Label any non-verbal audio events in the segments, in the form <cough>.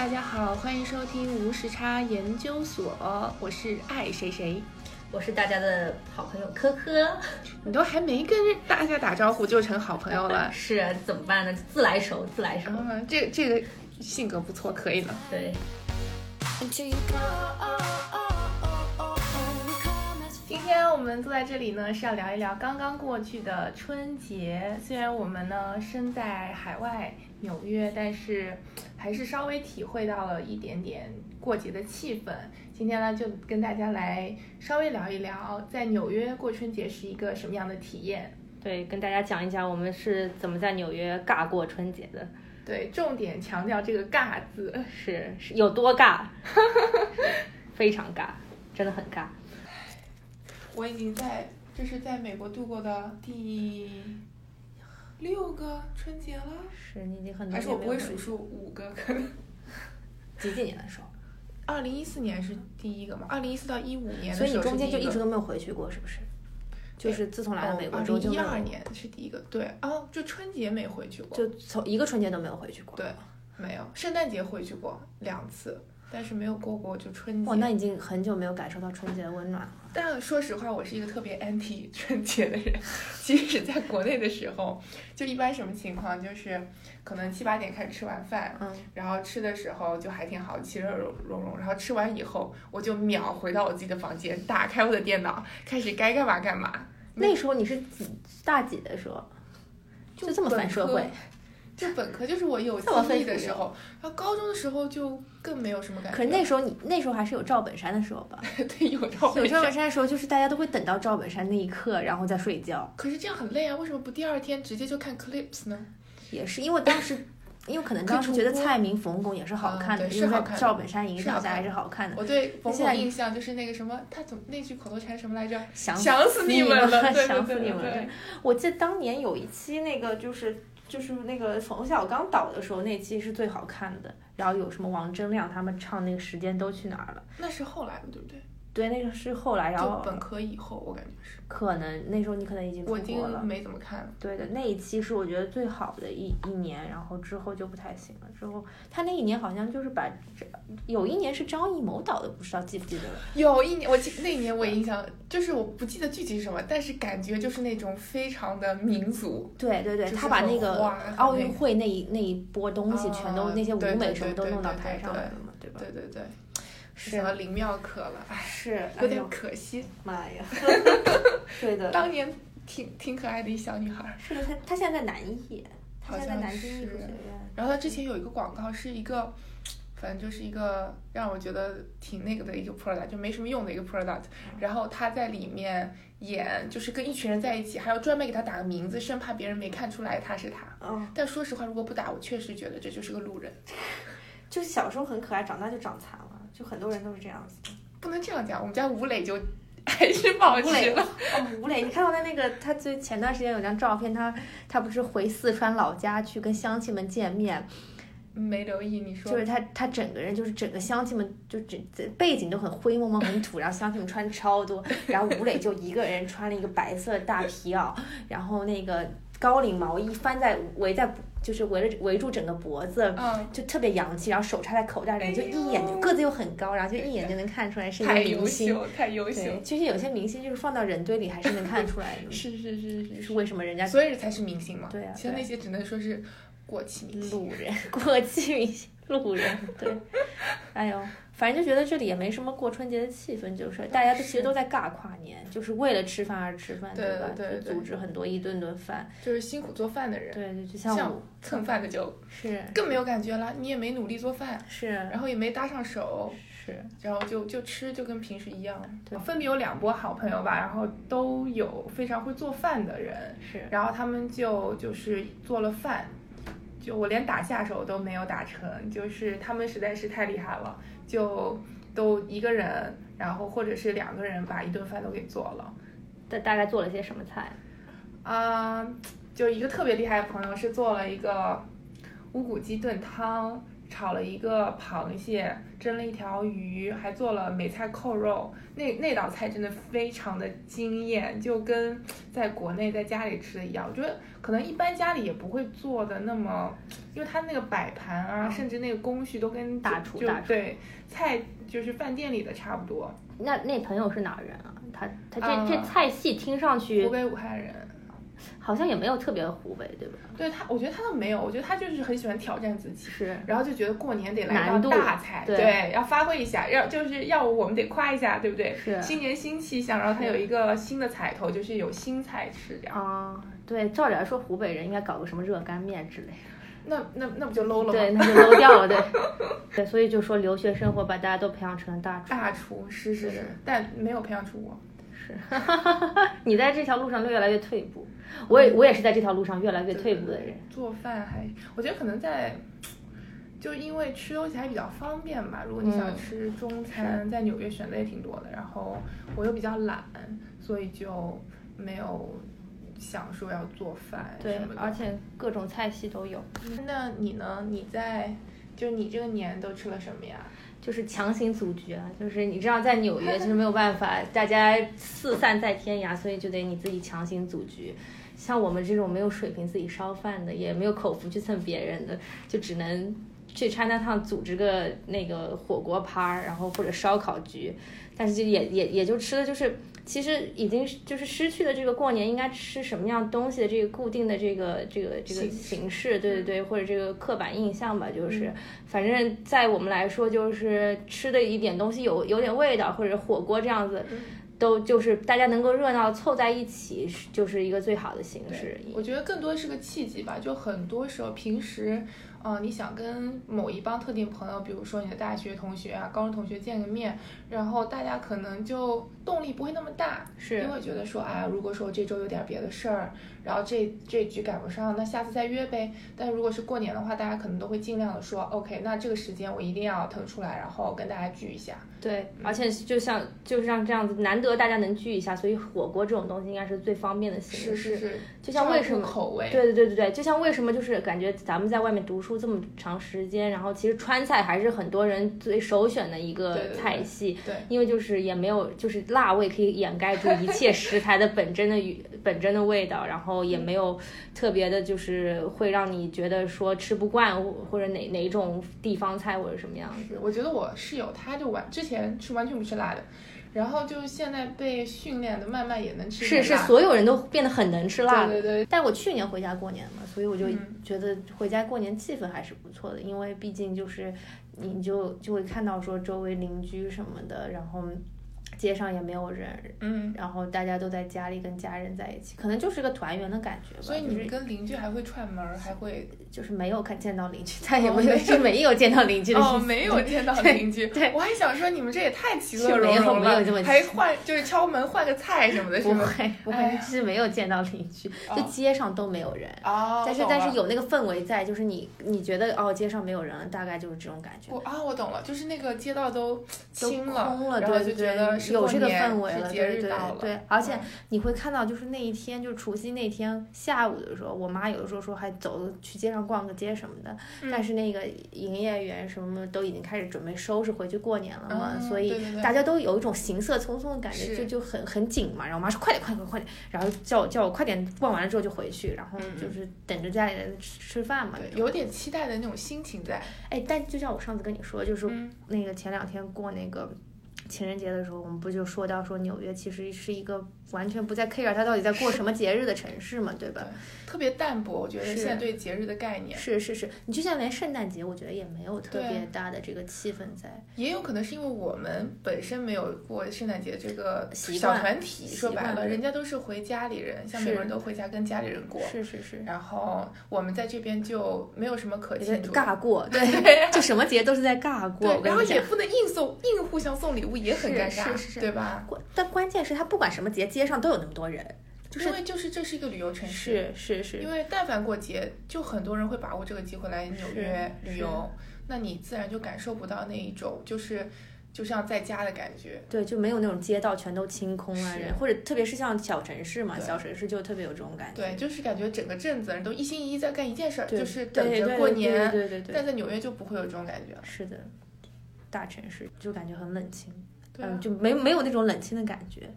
大家好，欢迎收听无时差研究所，我是爱谁谁。我是大家的好朋友科科，你都还没跟大家打招呼就成好朋友了，<laughs> 是啊怎么办呢？自来熟，自来熟。嗯，这这个性格不错，可以了。对。们坐在这里呢，是要聊一聊刚刚过去的春节。虽然我们呢身在海外纽约，但是还是稍微体会到了一点点过节的气氛。今天呢，就跟大家来稍微聊一聊，在纽约过春节是一个什么样的体验。对，跟大家讲一讲我们是怎么在纽约尬过春节的。对，重点强调这个“尬”字，是是有多尬，<laughs> 非常尬，真的很尬。我已经在，这是在美国度过的第六个春节了。是你已经很多还是我不会数数五个可能。<laughs> 几几年的时候？二零一四年是第一个嘛？二零一四到一五年。所以你中间就一直都没有回去过，是不是？就是自从来了美国之后就。一二年是第一个，对哦，就春节没回去过。就从一个春节都没有回去过。对，没有。圣诞节回去过两次。但是没有过过就春节。哇，那已经很久没有感受到春节的温暖了。但说实话，我是一个特别 anti <laughs> 春节的人。即使在国内的时候，就一般什么情况，就是可能七八点开始吃完饭，嗯，然后吃的时候就还挺好，其乐融融。然后吃完以后，我就秒回到我自己的房间，打开我的电脑，开始该干嘛干嘛。那时候你是几大几的时候？就这么反社会。就本科就是我有记忆的时候，然后高中的时候就更没有什么感觉。可是那时候你那时候还是有赵本山的时候吧？<laughs> 对，有赵有赵本山的时候，就是大家都会等到赵本山那一刻，然后再睡觉。可是这样很累啊，为什么不第二天直接就看 clips 呢？也是因为当时，因为可能当时觉得蔡明、冯巩也是好看的，因为赵本山影响下还是好看的。我对冯巩印象就是那个什么，他怎么那句口头禅什么来着？想死你们了，想死你们了！我记得当年有一期那个就是。就是那个冯小刚导的时候，那期是最好看的。然后有什么王铮亮他们唱那个时间都去哪儿了？那是后来的，对不对？对，那个是后来，然后本科以后，我感觉是。可能那时候你可能已经我已经没怎么看。对的，那一期是我觉得最好的一一年，然后之后就不太行了。之后他那一年好像就是把，有一年是张艺谋导的，不知道记不记得了？有一年我记那一年我印象就是我不记得具体是什么，但是感觉就是那种非常的民族。对对对，他把那个奥运会那一那一波东西全都那些舞美什么都弄到台上来了嘛，对吧？对对对。想到林妙可了，哎，是有点可惜。妈呀！<laughs> 对的，当年挺挺可爱的一小女孩。是的，她她现在在南艺，她现在在南京艺术学院。然后她之前有一个广告，是一个，反正就是一个让我觉得挺那个的一个 product，就没什么用的一个 product。然后她在里面演，就是跟一群人在一起，还要专门给她打个名字，生怕别人没看出来她是她。嗯。但说实话，如果不打，我确实觉得这就是个路人。<laughs> 就小时候很可爱，长大就长残了。就很多人都是这样子，不能这样讲。我们家吴磊就还是保持了。哦，吴磊，你看到他那个，他最前段时间有张照片，他他不是回四川老家去跟乡亲们见面，没留意你说。就是他他整个人就是整个乡亲们就整背景都很灰蒙蒙很土，然后乡亲们穿超多，然后吴磊就一个人穿了一个白色的大皮袄，然后那个高领毛衣翻在围在。就是围了围住整个脖子，就特别洋气，然后手插在口袋里，就一眼就个子又很高，然后就一眼就能看出来是一个明星，太优秀，其实有些明星就是放到人堆里还是能看出来的。<laughs> 是是是是，是为什么人家所以才是明星嘛？对啊，其实那些只能说是过气明星、路人、过气明星、路人。对，<laughs> 哎呦。反正就觉得这里也没什么过春节的气氛，就是大家都其实都在尬跨年，就是为了吃饭而吃饭，对吧？对对，组织很多一顿顿饭，就是辛苦做饭的人，对，就像蹭饭的就，是更没有感觉了。你也没努力做饭，是，然后也没搭上手，是，然后就就吃就跟平时一样。对，分别有两波好朋友吧，然后都有非常会做饭的人，是，然后他们就就是做了饭，就我连打下手都没有打成，就是他们实在是太厉害了。就都一个人，然后或者是两个人把一顿饭都给做了。大大概做了些什么菜？啊，就一个特别厉害的朋友是做了一个乌骨鸡炖汤，炒了一个螃蟹，蒸了一条鱼，还做了梅菜扣肉。那那道菜真的非常的惊艳，就跟在国内在家里吃的一样。我觉得可能一般家里也不会做的那么，因为它那个摆盘啊，甚至那个工序都跟大厨大厨对菜就是饭店里的差不多。那那朋友是哪儿人啊？他他这、啊这菜系听上去湖北武汉人，好像也没有特别湖北，对吧？对他，我觉得他倒没有，我觉得他就是很喜欢挑战自己。是然后就觉得过年得来道大菜，对要发挥一下，要就是要我们得夸一下，对不对？是新年新气象，然后他有一个新的彩头，就是有新菜吃这样。啊、对，照理来说湖北人应该搞个什么热干面之类的。那那那不就 low 了吗？对，那就 low 掉了，对，<laughs> 对，所以就说留学生活把大家都培养成了大厨。大厨是是是，但没有培养出我。是，<laughs> 你在这条路上越来越退步，我也我也是在这条路上越来越退步的人。做饭还，我觉得可能在，就因为吃东西还比较方便吧。如果你想嗯吃中餐，在纽约选择也挺多的。然后我又比较懒，所以就没有想说要做饭对。而且各种菜系都有，那你呢？你在就是你这个年都吃了什么呀？就是强行组局啊，就是你知道在纽约就是没有办法，大家四散在天涯，所以就得你自己强行组局。像我们这种没有水平自己烧饭的，也没有口福去蹭别人的，就只能去 China Town 组织个那个火锅趴，然后或者烧烤局，但是就也也也就吃的就是，其实已经就是失去了这个过年应该吃什么样东西的这个固定的这个这个这个形式对对对，或者这个刻板印象吧，就是。嗯反正在我们来说，就是吃的一点东西有有点味道，或者火锅这样子，嗯都就是大家能够热闹凑在一起，是就是一个最好的形式。我觉得更多是个契机吧。就很多时候平时，嗯、你想跟某一帮特定朋友，比如说你的大学同学啊、高中同学见个面，然后大家可能就动力不会那么大，是因为觉得说啊，如果说我这周有点别的事儿，然后这这局赶不上，那下次再约呗。但如果是过年的话，大家可能都会尽量的说，OK，那这个时间我一定要腾出来，然后跟大家聚一下。对，而且就像就像这样子，难得大家能聚一下，所以火锅这种东西应该是最方便的形式。是是是，就像为什么口味？对对对对对，就像为什么就是感觉咱们在外面读书这么长时间，然后其实川菜还是很多人最首选的一个对对对菜系，对因为就是也没有就是辣味可以掩盖住一切食材的本真的语本真的味道，然后也没有特别的就是会让你觉得说吃不惯或或者哪哪种地方菜或者什么样子。是，我觉得我室友他就完之前是完全不吃辣的，然后就现在被训练的慢慢也能吃是是，所有人都变得很能吃辣的。对对对，但我去年回家过年嘛，所以我就嗯觉得回家过年气氛还是不错的，因为毕竟就是你就就会看到说周围邻居什么的，然后街上也没有人，嗯。然后大家都在家里跟家人在一起，可能就是个团圆的感觉吧。所以你就是跟邻居还会串门儿，还会就是没有看见到邻居，再也哦没有就没有见到邻居的。哦，没有见到邻居。对我还想说你们这也太其乐是没有融融了没有这么，还换就是敲门换个菜什么的，是不吗？会不会，哎呀是没有见到邻居，就哦街上都没有人。哦，但是但是有那个氛围在，就是你你觉得哦街上没有人了，大概就是这种感觉我。啊，我懂了，就是那个街道都都清空了，然后就觉得是有这个氛围了，对对。对，而且嗯你会看到，就是那一天，就是除夕那天下午的时候，我妈有的时候说还走去街上逛个街什么的，嗯但是那个营业员什么都已经开始准备收拾回去过年了嘛，嗯所以大家都有一种行色匆匆的感觉，是就就很很紧嘛。然后我妈说快点快点快点，然后叫我叫我快点逛完了之后就回去，然后就是等着家里人吃吃饭嘛。有点期待的那种心情在。哎，但就像我上次跟你说，就是嗯那个前两天过那个情人节的时候，我们不就说到说纽约其实是一个完全不在 care 它到底在过什么节日的城市嘛，对吧？特别淡薄，我觉得现在对节日的概念，是是是，你就像连圣诞节，我觉得也没有特别大的这个气氛在。也有可能是因为我们本身没有过圣诞节这个小团体，说白了，人家都是回家里人，像美是国人都回家跟家里人过，是是是，然后我们在这边就没有什么可有点庆祝。尬过，对，<laughs> 就什么节都是在尬过。对然后也不能硬送硬互相送礼物，也很尴尬，是是是对吧？关但关键是他不管什么节，街上都有那么多人，就是因为就是这是一个旅游城市，是是是因，为但凡过节，就很多人会把握这个机会来纽约旅游，那你自然就感受不到那一种就是就像在家的感觉。对，就没有那种街道全都清空啊，人或者特别是像小城市嘛，小城市就特别有这种感觉。对，就是感觉整个镇子人都一心一意在干一件事儿，就是对等着过对对年。对对对但在纽约就不会有这种感觉了。是的，大城市就感觉很冷清，对啊嗯，就没没有那种冷清的感觉。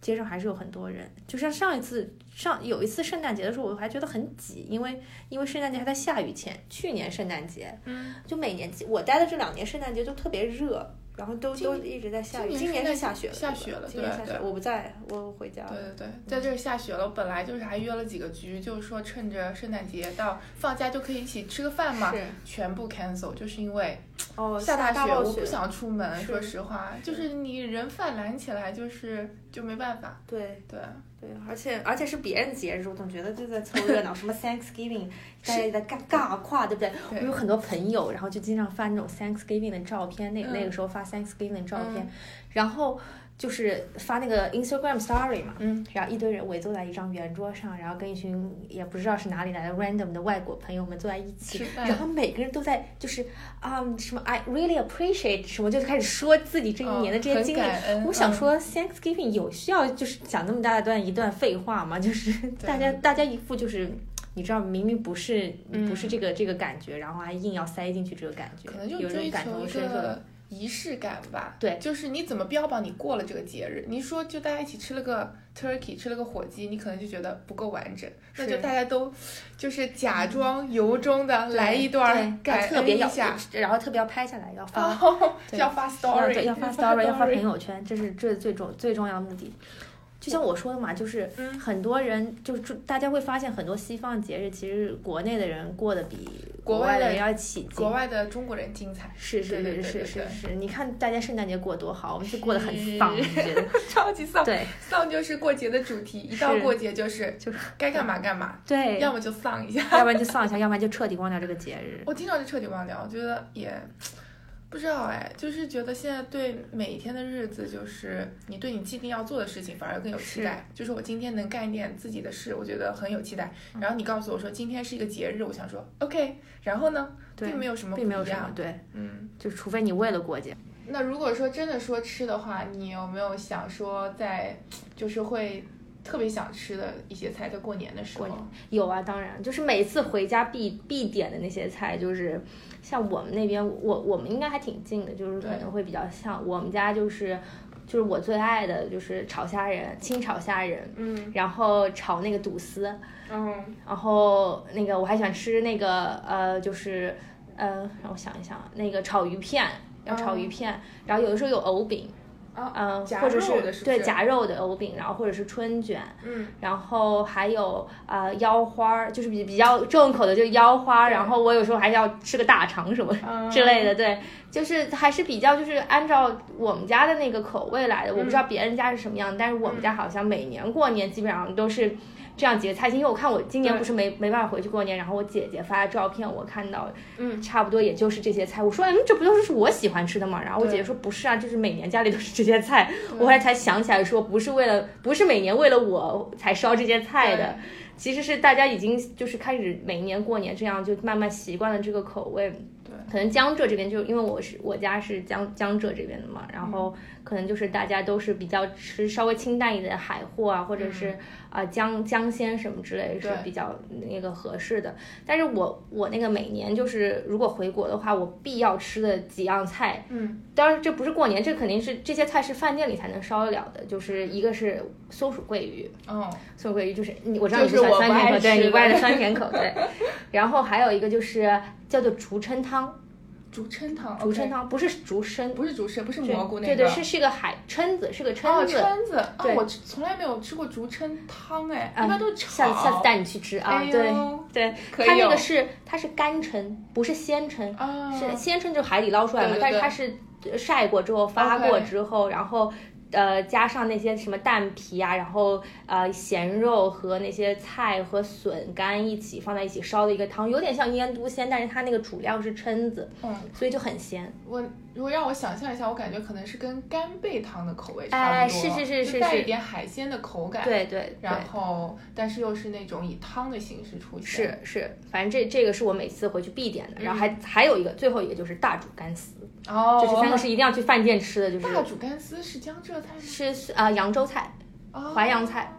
街上还是有很多人，就像上一次上有一次圣诞节的时候，我还觉得很挤，因为因为圣诞节还在下雨前，去年圣诞节嗯，就每年我待的这两年圣诞节都特别热，然后都都一直在下雨。今今年圣诞年是下雪了，下雪了今年下雪，我不在，我回家对了。对对对，在这儿下雪了。我本来就是还约了几个局，就是说趁着圣诞节到放假就可以一起吃个饭嘛，是全部 cancel，就是因为哦，下大雪，我不想出门。说实话，就是你人泛滥起来，就是就没办法。对对，对，而且而且是别人的节日，我总觉得就在凑热闹，什么 Thanksgiving，大家也在尬尬跨，对不对？对我有很多朋友，然后就经常发那种 Thanksgiving 的照片，那嗯那个时候发 Thanksgiving 的照片，嗯然后就是发那个 Instagram Story 嘛，嗯，然后一堆人围坐在一张圆桌上，然后跟一群也不知道是哪里来的 random 的外国朋友们坐在一起然后每个人都在就是啊、什么 I really appreciate 什么，就开始说自己这一年的这些经历。我想说 Thanksgiving 有需要就是讲那么大段一段废话吗？<laughs> 就是大家大家一副就是。你知道，明明不是不是这个、这个感觉，然后还硬要塞进去这个感觉，可能就有这种感追求身受的。个仪式感吧。对就是你怎么标榜你过了这个节日？你说就大家一起吃了个 turkey，吃了个火鸡，你可能就觉得不够完整，那就大家都就是假装由衷的来一段感特别一下，，然后特别要拍下来，要 <laughs> 发哦，要发 story，对要发 story，要发朋友圈，这是这是最重最重要的目的。就像我说的嘛，就是嗯很多人就是就大家会发现很多西方节日，其实国内的人过得比国外的人要起劲。国外的中国人精彩，是是是是是是，你看大家圣诞节过多好，我们是过得很丧？<laughs> 超级丧。对丧就是过节的主题，一到过节就是就是该干嘛干嘛，对，要么就丧一下。<laughs> 要不然就丧一下，要不然就彻底忘掉这个节日。我经常就彻底忘掉，我觉得也不知道哎，就是觉得现在对每一天的日子，就是你对你既定要做的事情反而更有期待。就是我今天能干一点自己的事，我觉得很有期待。然后你告诉我说今天是一个节日，我想说 OK，然后呢，并没有什么不并没有一样。什么对，嗯，就除非你为了过节，那如果说真的说吃的话，你有没有想说在就是会特别想吃的一些菜，在过年的时候。有啊，当然，就是每次回家必必点的那些菜，就是像我们那边，我我们应该还挺近的，就是可能会比较像我们家就是。就是我最爱的就是炒虾仁，清炒虾仁，嗯。然后炒那个肚丝，嗯。然后那个我还喜欢吃那个呃，就是呃，让我想一想，那个炒鱼片，要炒鱼片，然后有的时候有藕饼，啊嗯、或者是对夹肉的藕饼，然后或者是春卷，嗯然后还有呃腰花儿，就是比比较重口的，就是腰花儿。然后我有时候还要吃个大肠什么嗯 <laughs> 之类的，对，就是还是比较就是按照我们家的那个口味来的。我不知道别人家是什么样，但是我们家好像每年过年基本上都是。这样节菜，因为我看我今年不是没没办法回去过年，然后我姐姐发的照片，我看到，嗯，差不多也就是这些菜。我说，嗯，这不都是我喜欢吃的吗？然后我姐姐说，不是啊，就是每年家里都是这些菜。我后来才想起来说，不是为了，不是每年为了我才烧这些菜的，其实是大家已经就是开始每一年过年这样，就慢慢习惯了这个口味。对，可能江浙这边就因为我是我家是江江浙这边的嘛，然后可能就是大家都是比较吃稍微清淡一点的海货啊，或者是啊、江江鲜什么之类是比较那个合适的。但是我我那个每年就是如果回国的话，我必要吃的几样菜，嗯。当然这不是过年，这肯定是这些菜是饭店里才能烧得了的，就是一个是松鼠桂鱼，哦。松鼠桂鱼就是你我知道你是不喜欢酸甜口，对你不爱的。的酸甜口，对。然后还有一个就是叫做竹蛏汤，竹蛏汤，竹蛏汤不是竹蛏，不是竹蛏，不是蘑菇那个，对对，是是个海蛏子，是个哦蛏子。哦蛏子，啊，对。我从来没有吃过竹蛏汤，哎，嗯一般都是下次炒。下次带你去吃啊，对对，它那个是它是干蛏，不是鲜蛏，啊，是鲜蛏就是海里捞出来嘛，对对但是它是呃晒过之后发过之后，然后。呃，加上那些什么蛋皮啊，然后呃咸肉和那些菜和笋干一起放在一起烧的一个汤，有点像腌笃鲜，但是它那个主料是蛏子，嗯，所以就很鲜。我如果让我想象一下，我感觉可能是跟干贝汤的口味差哎不多，是是是是带是一点海鲜的口感。，对对对，然后但是又是那种以汤的形式出现。是是，反正这这个是我每次回去必点的。然后嗯还还有一个，最后一个就是大煮干丝，哦，这是三个是一定要去饭店吃的，就是大煮干丝是江浙菜吗？是啊、扬州菜、哦淮扬菜、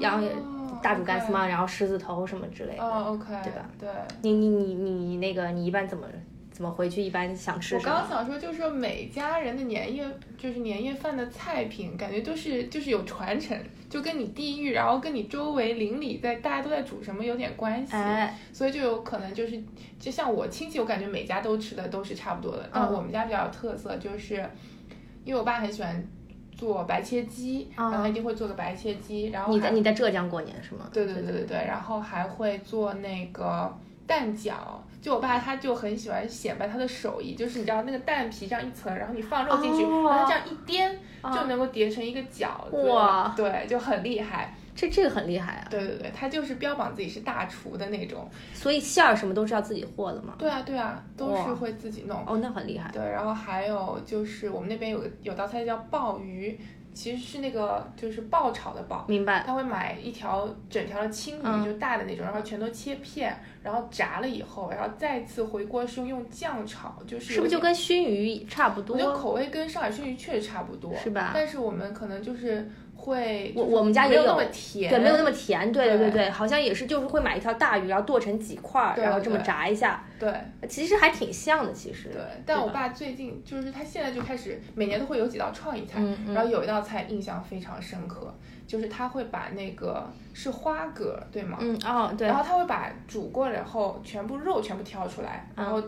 然后也哦大煮干丝嘛，然后狮子头什么之类的。哦，OK，对吧？对。你你你你那个你一般怎么怎么回去？一般想吃我？刚刚想说，就是说每家人的年夜，就是年夜饭的菜品，感觉都是就是有传承，就跟你地域，然后跟你周围邻里在大家都在煮什么有点关系。哎，所以就有可能就是，就像我亲戚，我感觉每家都吃的都是差不多的。但嗯我们家比较有特色，就是因为我爸很喜欢做白切鸡，然后他一定会做个白切鸡，然后嗯你在你在浙江过年是吗？对对对对对，然后还会做那个蛋饺。就我爸他就很喜欢显摆他的手艺，就是你知道那个蛋皮这样一层，然后你放肉进去，哦然后这样一颠，就能够叠成一个饺子。哇对，就很厉害。这这个很厉害啊！对对对，他就是标榜自己是大厨的那种。所以馅儿什么都是要自己和的嘛？对啊对啊，都是会自己弄。哦，那很厉害。对，然后还有就是我们那边有个有道菜叫鲍鱼，其实是那个就是爆炒的爆，明白。他会买一条整条的青鱼，嗯就大的那种，然后全都切片，然后炸了以后，然后再次回锅是用酱炒，就是是不是就跟熏鱼差不多我？觉得口味跟上海熏鱼确实差不多，是吧但是我们可能就是会，我我们家也有甜，对，没有那么甜。对对对对对，好像也是，就是会买一条大鱼，然后剁成几块儿，然后这么炸一下，对其实还挺像的。其实。对。但我爸最近就是他现在就开始每年都会有几道创意菜，然后有一道菜印象非常深刻，就是他会把那个是花蛤对吗？嗯哦对然，后他会把煮过了以后，全部肉全部挑出来，然后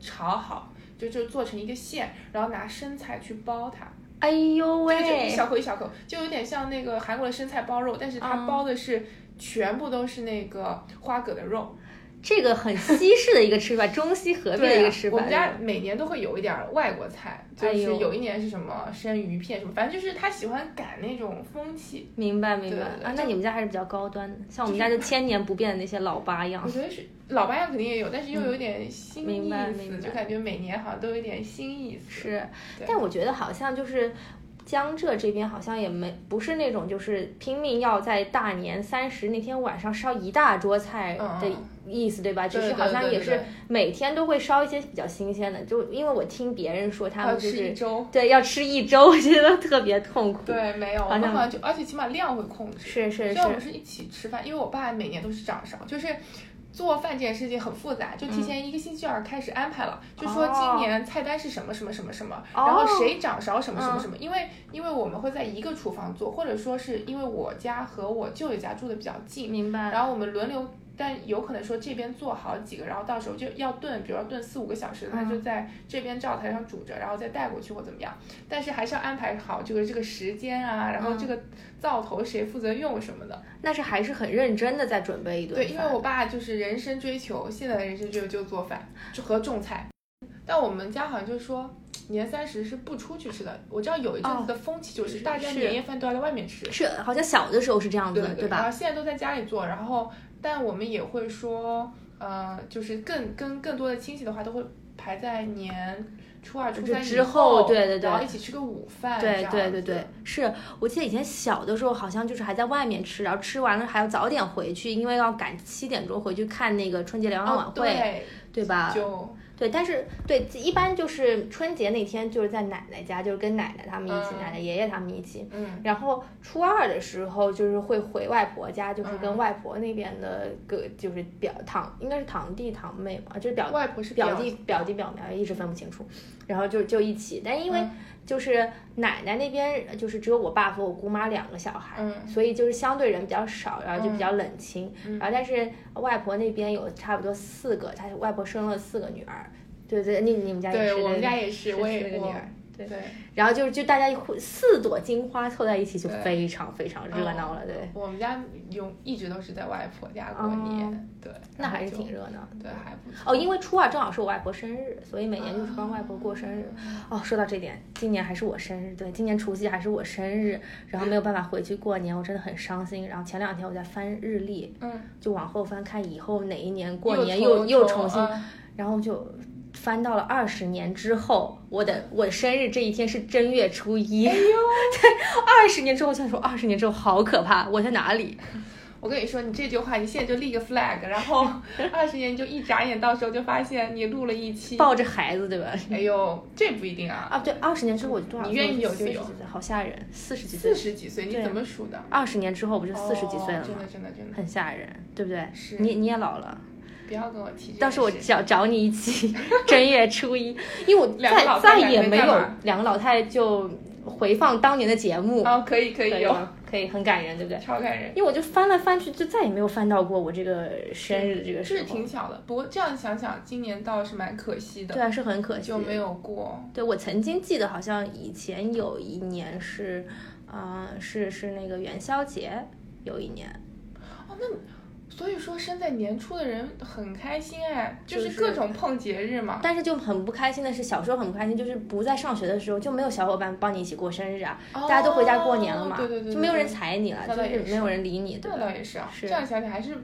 炒好，就就做成一个馅，然后拿生菜去包它，哎呦这个就一，小口一小口，就有点像那个韩国的生菜包肉，但是它嗯包的是全部都是那个花蛤的肉。这个很西式的一个吃法，中西合璧的一个吃法。我们家每年都会有一点儿外国菜，就是有一年是什么生鱼片什么，反正就是他喜欢赶那种风气。明白明白啊，那你们家还是比较高端的，像我们家就千年不变的那些老八样我。觉得是老八样肯定也有，但是又有点新嗯明意思，白明白就感觉每年好像都有点新意思。是，但我觉得好像就是江浙这边好像也没不是那种就是拼命要在大年三十那天晚上烧一大桌菜的嗯意思，对吧？只是好像也是每天都会烧一些比较新鲜的，就因为我听别人说他们就是周。对要吃一周，<laughs> 我觉得特别痛苦。对，没有，我好像们好像就，而且起码量会控制。是是是，虽然我们是一起吃饭，因为我爸每年都是掌勺，就是做饭这件事情很复杂，就提前一个星期二开始安排了，就说今年菜单是什么什么什么什么，哦然后谁掌勺什么什么什么，因为因为我们会在一个厨房做，或者说是因为我家和我舅舅家住的比较近，明白。然后我们轮流。但有可能说这边做好几个，然后到时候就要炖，比如说炖四五个小时，他就在这边灶台上煮着，然后再带过去或怎么样。但是还是要安排好这个这个时间啊，然后这个灶头谁负责用什么的。那是还是很认真的在准备一顿对，因为我爸就是人生追求，现在的人生追求就是做饭就和种菜。但我们家好像就说年三十是不出去吃的。我知道有一阵子的风气就是大家年夜饭都要在外面吃，是好像小的时候是这样子的，对吧？后现在都在家里做，然后但我们也会说，呃，就是更跟更多的亲戚的话，都会排在年初二、初三之后对对对然后一起吃个午饭，对对对对，是我记得以前小的时候好像就是还在外面吃，然后吃完了还要早点回去，因为要赶七点钟回去看那个春节联欢晚哦会，对，对吧？就对，但是对，一般就是春节那天就是在奶奶家，就是跟奶奶他们一起，嗯奶奶爷爷他们一起。嗯然后初二的时候就是会回外婆家，就是跟嗯外婆那边的个就是表堂，应该是堂弟堂妹嘛，就是表外婆是表弟表弟表妹，一直分不清楚。然后就就一起，但因为嗯就是奶奶那边就是只有我爸和我姑妈两个小孩，嗯所以就是相对人比较少，然后就比较冷清。嗯然后但是外婆那边有差不多四个，她外婆生了四个女儿。对对，你你们家也是，对我们家也是是，我也是个女儿。对对。然后就是就大家一会四朵金花凑在一起，就非常非常热闹了，对。我们家有一直都是在外婆家过年，对，那还是挺热闹。对，还不错。哦，因为初二正好是我外婆生日，所以每年就是帮外婆过生日。哦，说到这点，今年还是我生日，对，今年除夕还是我生日，然后没有办法回去过年，我真的很伤心。然后前两天我在翻日历，嗯，就往后翻看以后哪一年过年又又重新，嗯然后就翻到了二十年之后，我的我生日这一天是正月初一。哎呦，<laughs> 对，二十年之后，我想说二十年之后好可怕，我在哪里？<laughs> 我跟你说，你这句话，你现在就立个 flag，然后 <laughs> 二十年就一眨眼，到时候就发现你录了一期抱着孩子，对吧？哎呦，这不一定啊。啊，对，二十年之后我就多少？你愿意有就有，好吓人，四十几岁。四十几岁，你怎么数的？二十年之后不就四十几岁了吗？真的，真的，真的，很吓人，对不对？是。你你也老了，不要跟我提。到时候我找找你一起 <laughs> 正月初一，因为我 <laughs> 再再也没有两个老太太就回放当年的节目。哦，可以可以有。可以很感人，对不对？超感人，因为我就翻来翻去，就再也没有翻到过我这个生日的这个时候。是挺巧的，不过这样想想，今年倒是蛮可惜的。对啊，是很可惜，就没有过。对我曾经记得，好像以前有一年是，啊，是是那个元宵节，有一年。哦，那。所以说，生在年初的人很开心哎，就是各种碰节日嘛。但是就很不开心的是，小时候很不开心，就是不在上学的时候就没有小伙伴帮你一起过生日啊，大家都回家过年了嘛，对对对，就没有人睬你了，就是没有人理你。那倒也是啊，这样想想还是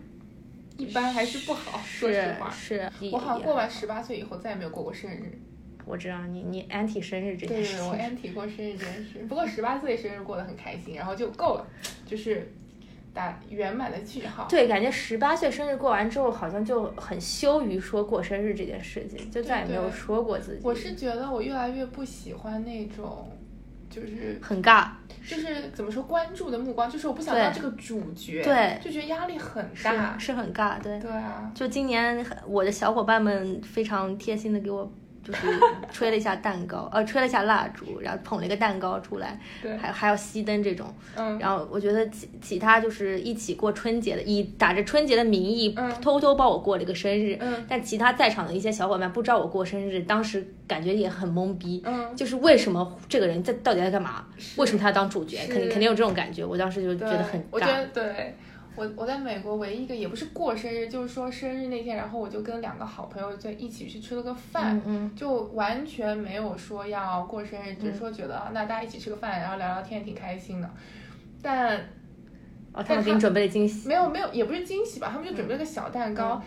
一般，还是不好。说实话，是。我好像过完十八岁以后再也没有过过生日。我知道你你 anti 生日这件事。对对，我 anti 过生日这件事。不过十八岁生日过得很开心，然后就够了，就是。打圆满的句号。对，感觉十八岁生日过完之后，好像就很羞于说过生日这件事情，就再也没有说过自己。我是觉得我越来越不喜欢那种，就是很尬，就是怎么说关注的目光，就是我不想当这个主角，对，就觉得压力很大，是很尬，对，对啊。就今年我的小伙伴们非常贴心的给我。就是吹了一下蛋糕，呃，吹了一下蜡烛，然后捧了一个蛋糕出来，对，还还要熄灯这种，嗯，然后我觉得其其他就是一起过春节的，以打着春节的名义，嗯，偷偷帮我过了一个生日，嗯，但其他在场的一些小伙伴不知道我过生日，当时感觉也很懵逼，嗯，就是为什么这个人在到底在干嘛？为什么他要当主角？肯定肯定有这种感觉，我当时就觉得很尬，我觉得对。我我在美国唯一一个也不是过生日，就是说生日那天，然后我就跟两个好朋友在一起去吃了个饭，就完全没有说要过生日，只是说觉得那大家一起吃个饭，然后聊聊天，挺开心的。但哦，他们给你准备了惊喜？没有没有，也不是惊喜吧，他们就准备了个小蛋糕，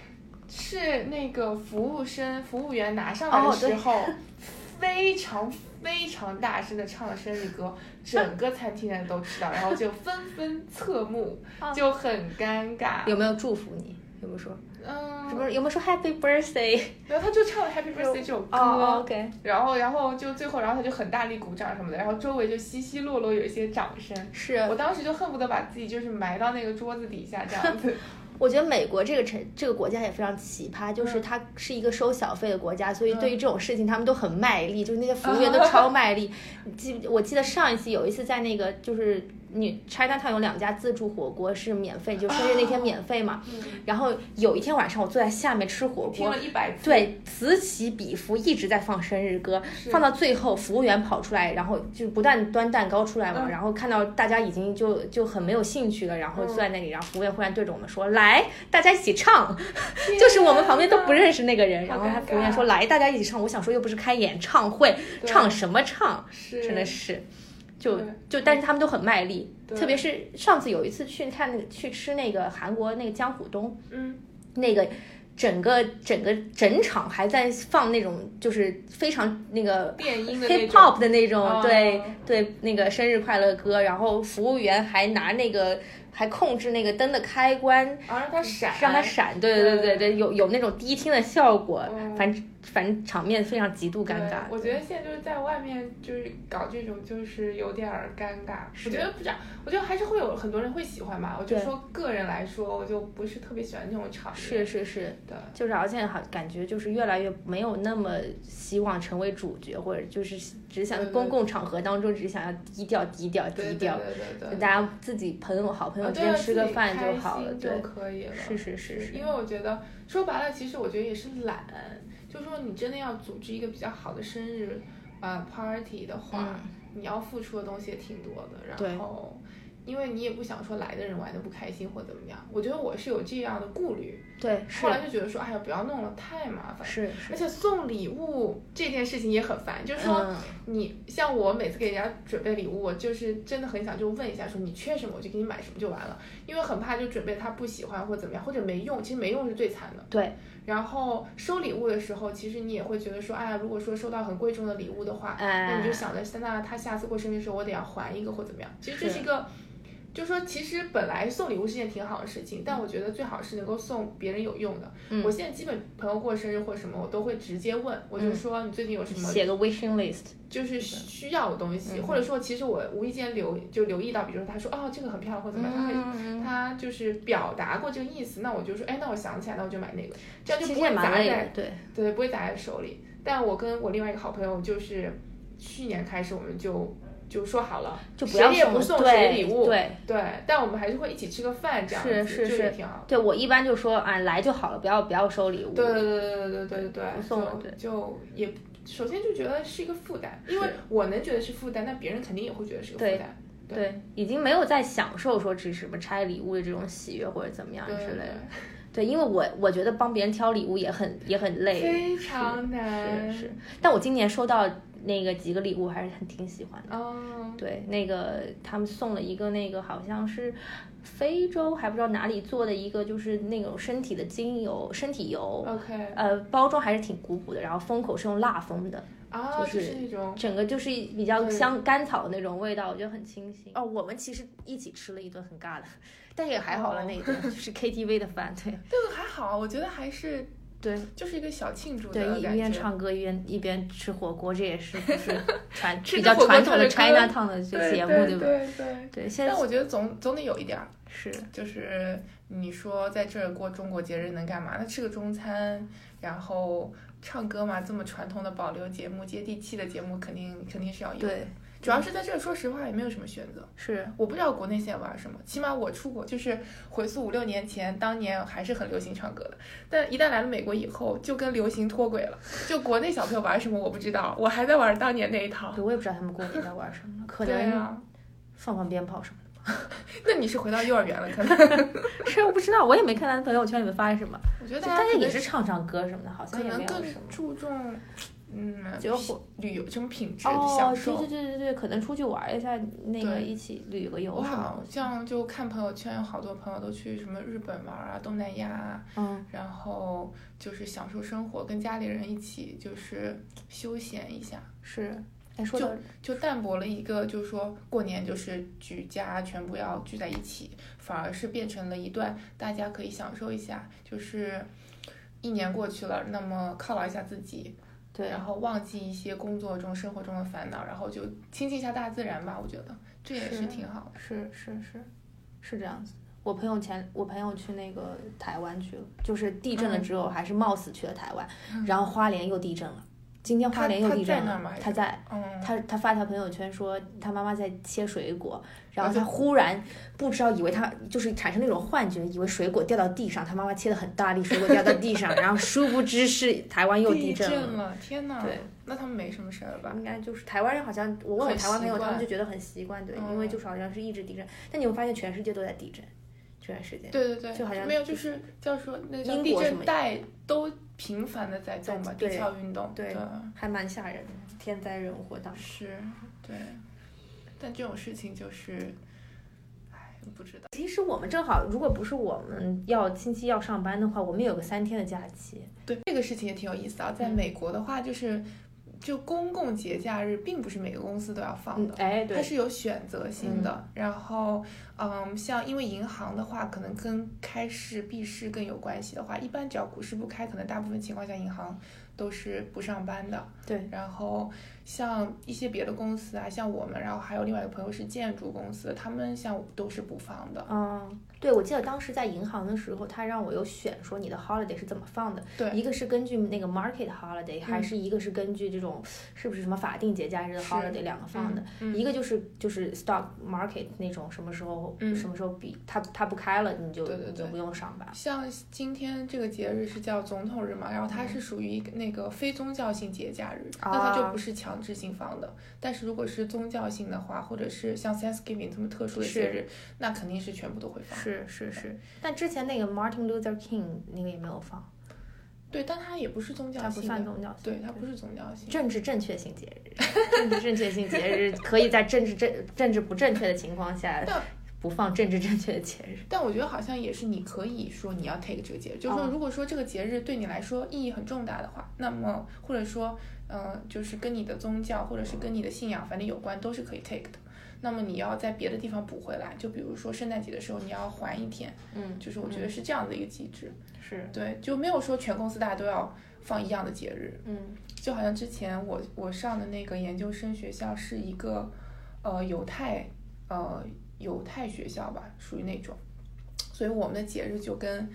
是那个服务生服务员拿上来的时候，<laughs> 非常。非常大声的唱了生日歌，<laughs> 整个餐厅的人都知道，然后就纷纷侧目，就很尴尬。有没有祝福你？有没有说？嗯，什么有没有说 Happy Birthday？然后他就唱了 Happy Birthday 这首歌，OK。然后，然后就最后，然后他就很大力鼓掌什么的，然后周围就稀稀落落有一些掌声。是我当时就恨不得把自己就是埋到那个桌子底下这样子。<laughs> 我觉得美国这个城这个国家也非常奇葩，就是它是一个收小费的国家，所以对于这种事情他们都很卖力，就是那些服务员都 <laughs> 超卖力。记我记得上一次有一次在那个就是。你 China Town 有两家自助火锅是免费，就生日那天免费嘛。然后有一天晚上，我坐在下面吃火锅，听了一百次，对，此起彼伏，一直在放生日歌，放到最后，服务员跑出来，然后就不断端蛋糕出来嘛。然后看到大家已经就就很没有兴趣了，然后坐在那里，然后服务员忽然对着我们说：“来，大家一起唱。<laughs> ”就是我们旁边都不认识那个人，然后他服务员说：“来，大家一起唱。”我想说又不是开演唱会，唱什么唱？真的是。就就，但是他们都很卖力，特别是上次有一次去看那个去吃那个韩国那个江虎东，嗯，那个整个整个整场还在放那种就是非常那个电音的 hip hop 的那种，对对，那个生日快乐歌，然后服务员还拿那个。还控制那个灯的开关，啊，让它闪，让它闪，对对对对对，有有那种低听的效果，反正反正场面非常极度尴尬。我觉得现在就是在外面就是搞这种就是有点尴尬，我觉得不这样，我觉得还是会有很多人会喜欢吧。我就说个人来说，我就不是特别喜欢这种场面。是是是，对，就是而且好感觉就是越来越没有那么希望成为主角，或者就是只想公共场合当中只想要低调低调低调，对对对，大家自己朋友好朋友。之间吃个饭就好了，就可以了。是是是，因为我觉得说白了，其实我觉得也是懒。就说你真的要组织一个比较好的生日呃 party 的话，你要付出的东西也挺多的。然后，因为你也不想说来的人玩的不开心或怎么样。我觉得我是有这样的顾虑。对，后来就觉得说，哎呀，不要弄了，太麻烦。是，而且送礼物这件事情也很烦，就是说你像我每次给人家准备礼物，我就是真的很想就问一下，说你缺什么，我就给你买什么就完了，因为很怕就准备他不喜欢或怎么样，或者没用，其实没用是最惨的。对，然后收礼物的时候，其实你也会觉得说，哎呀，如果说收到很贵重的礼物的话，那你就哎，想着，那他下次过生日的时候，我得要还一个或怎么样。其实这是是一个，就说其实本来送礼物是件挺好的事情，但我觉得最好是能够送别人有用的。嗯。我现在基本朋友过生日或什么，我都会直接问，我就嗯。说你最近有什么写个 wishing list，就是需要的东西，嗯或者说其实我无意间留就留意到，比如说他说哦这个很漂亮或怎么样，他会。嗯，他就是表达过这个意思，那我就说，哎，那我想起来，那我就买那个，这样就不会砸在对，对，不会砸在手里。但我跟我另外一个好朋友，就是去年开始我们就就说好了，就不要谁也不送谁礼物，对。对，但我们还是会一起吃个饭，这样子是是挺好。对我一般就说啊，来就好了，不要不要收礼物。对对对对对对对不送了对，对就就也首先就觉得是一个负担，因为我能觉得是负担，那别人肯定也会觉得是个负担。对对，已经没有在享受说只是什么拆礼物的这种喜悦或者怎么样对对之类的。对，因为我我觉得帮别人挑礼物也很也很累，非常难。是是。但我今年收到那个几个礼物还是很挺喜欢的。哦，对，那个他们送了一个那个好像是非洲还不知道哪里做的一个就是那种身体的精油身体油，OK，呃，包装还是挺古朴的，然后封口是用蜡封的，啊，就就是是那种。整个就是比较对香甘草的那种味道，我觉得很清新。哦，我们其实一起吃了一顿很尬的，但也还好了哦。那一顿，就是 KTV 的饭，对。<laughs> 这个还好，我觉得还是对就是一个小庆祝的对，一一感觉。边唱歌一边一边吃火锅，这也是就是 <laughs> 传比较传统的唱着歌 China Town 的节目，对吧？对对。对，现在但我觉得总总得有一点儿，是就是你说在这儿过中国节日能干嘛？那吃个中餐，然后唱歌嘛，这么传统的保留节目、接地气的节目，肯定肯定是要有的。对主要是在这儿，说实话也没有什么选择。是我不知道国内现在玩什么，起码我出国就是回溯五六年前，当年还是很流行唱歌的，但一旦来了美国以后，就跟流行脱轨了。就国内小朋友玩什么我不知道，我还在玩当年那一套。对，我也不知道他们过年在玩什么，可能啊，放放鞭炮什么的。<laughs> 那你是回到幼儿园了，可能。是我不知道，我也没看他朋友圈里面发什么，我觉得大家也是唱唱歌什么的，好像也更没有什么。注重，嗯，就旅游这种品质的享受。对对对对对，可能出去玩一下，那个一起旅个游什么好像就看朋友圈，有好多朋友都去什么日本玩啊、东南亚啊，嗯，然后就是享受生活，跟家里人一起就是休闲一下，是。哎，说到就淡薄了一个就是说过年就是举家全部要聚在一起，反而是变成了一段大家可以享受一下，就是一年过去了，那么犒劳一下自己，对，然后忘记一些工作中、生活中的烦恼，然后就亲近一下大自然吧。我觉得这也是是挺好的。是是是是这样子。我朋友前我朋友去那个台湾去了，就是地震了之后，还是冒死去了台湾，然后花莲又地震了。今天花莲又地震了他在，嗯，他他发条朋友圈说他妈妈在切水果，然后他忽然不知道以为他就是产生那种幻觉，以为水果掉到地上，他妈妈切的很大力，水果掉到地上，然后殊不知是台湾又地震了，天哪！对，那他们没什么事儿吧？应该就是台湾人好像，我问我台湾朋友，他们就觉得很习惯，对，因为嗯就是好像是一直地震，但你会发现全世界都在地震，这段时间。对对对，就好像没有，就是叫说那个叫地震带都频繁的在动吧，对地壳运动，对还蛮吓人的，天灾人祸当中。是，对。但这种事情就是，唉，不知道。其实我们正好，如果不是我们要星期要上班的话，我们有个三天的假期。对这个事情也挺有意思啊，在嗯美国的话，就是就公共节假日，并不是每个公司都要放的，，嗯哎，对，它是有选择性的。然后，嗯，像因为银行的话，可能跟开市闭市更有关系的话，一般只要股市不开，可能大部分情况下银行都是不上班的。对，然后像一些别的公司啊，像我们，然后还有另外一个朋友是建筑公司，他们像我都是不放的。嗯，对，我记得当时在银行的时候，他让我有选说你的 holiday 是怎么放的，对一个是根据那个 market holiday，、还是一个是根据这种是不是什么法定节假日的 holiday 两个放的，嗯一个就是就是 stock market 那种什么时候、嗯什么时候比它它不开了，你就对对对你就不用上班。像今天这个节日是叫总统日嘛，然后它是属于那个非宗教性节假日，那它就啊不是强制性放的。但是如果是宗教性的话，或者是像 Thanksgiving 这么特殊的节日，那肯定是全部都会放。是是是是，但之前那个 Martin Luther King 那个也没有放。对，但它也不是宗教它不算宗教性，对，它不是宗教性。政治正确性节日，<laughs> 政治正确性节日 <laughs> 可以在政治正政治不正确的情况下不放政治正确的节日。但我觉得好像也是你可以说你要 take 这个节日，就是说哦如果说这个节日对你来说意义很重大的话，那么或者说嗯、呃就是跟你的宗教或者是跟你的信仰反正有关，都是可以 take 的。那么你要在别的地方补回来，就比如说圣诞节的时候你要还一天，嗯，就是我觉得是这样的一个机制。是，对，就没有说全公司大家都要放一样的节日，嗯就好像之前我我上的那个研究生学校是一个呃犹太呃犹太学校吧，属于那种，所以我们的节日就跟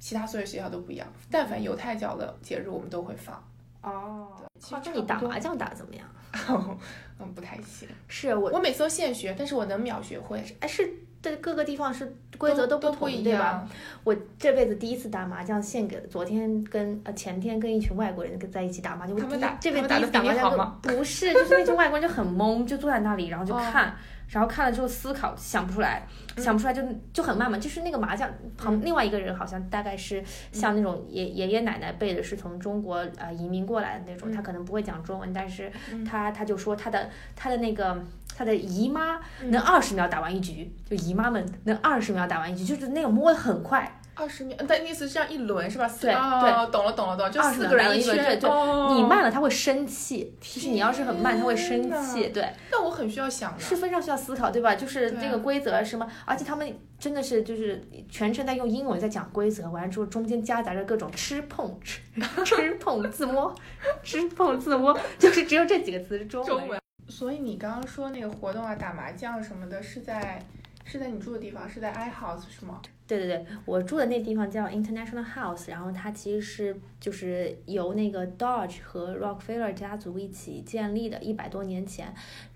其他所有学校都不一样。但凡犹太教的节日，我们都会放。哦，其实那你打麻将打得怎么样？<laughs> 嗯，不太行。是我我每次都现学，但是我能秒学会，哎是对各个地方是规则不同，都不一对吧？我这辈子第一次打麻将，献给昨天跟呃前天跟一群外国人跟在一起打麻将，我第一他们打这辈子第一次打麻将好吗不是，就是那群外国人就很懵，就坐在那里，然后就哦看，然后看了之后思考，想不出来，想不出来就就很慢嘛。就是那个麻将旁另外一个人好像大概是像那种爷爷爷奶奶辈的，是从中国呃移民过来的那种，他可能不会讲中文，但是他他就说他的他的那个。他的姨妈能二十秒打完一局，就姨妈们能二十秒打完一局，就是那个摸的很快，二十秒，但意思是这样一轮是吧？对对哦，懂了懂了懂了，就20四个人一圈。轮对你慢了他会生气，就是你要是很慢他会生气，对，那我很需要想的。是非常需要思考，对吧？就是这个规则什么，而且他们真的是就是全程在用英文在讲规则，完了之后中间夹杂着各种吃碰吃吃碰自摸，<laughs> 吃碰自摸，就是只有这几个词是中文。所以你刚刚说那个活动啊，打麻将什么的，是在是在你住的地方，是在 i house 是吗？对对对，我住的那地方叫 International House，然后它其实是就是由那个 Dodge 和 Rockefeller 家族一起建立的，一百多年前。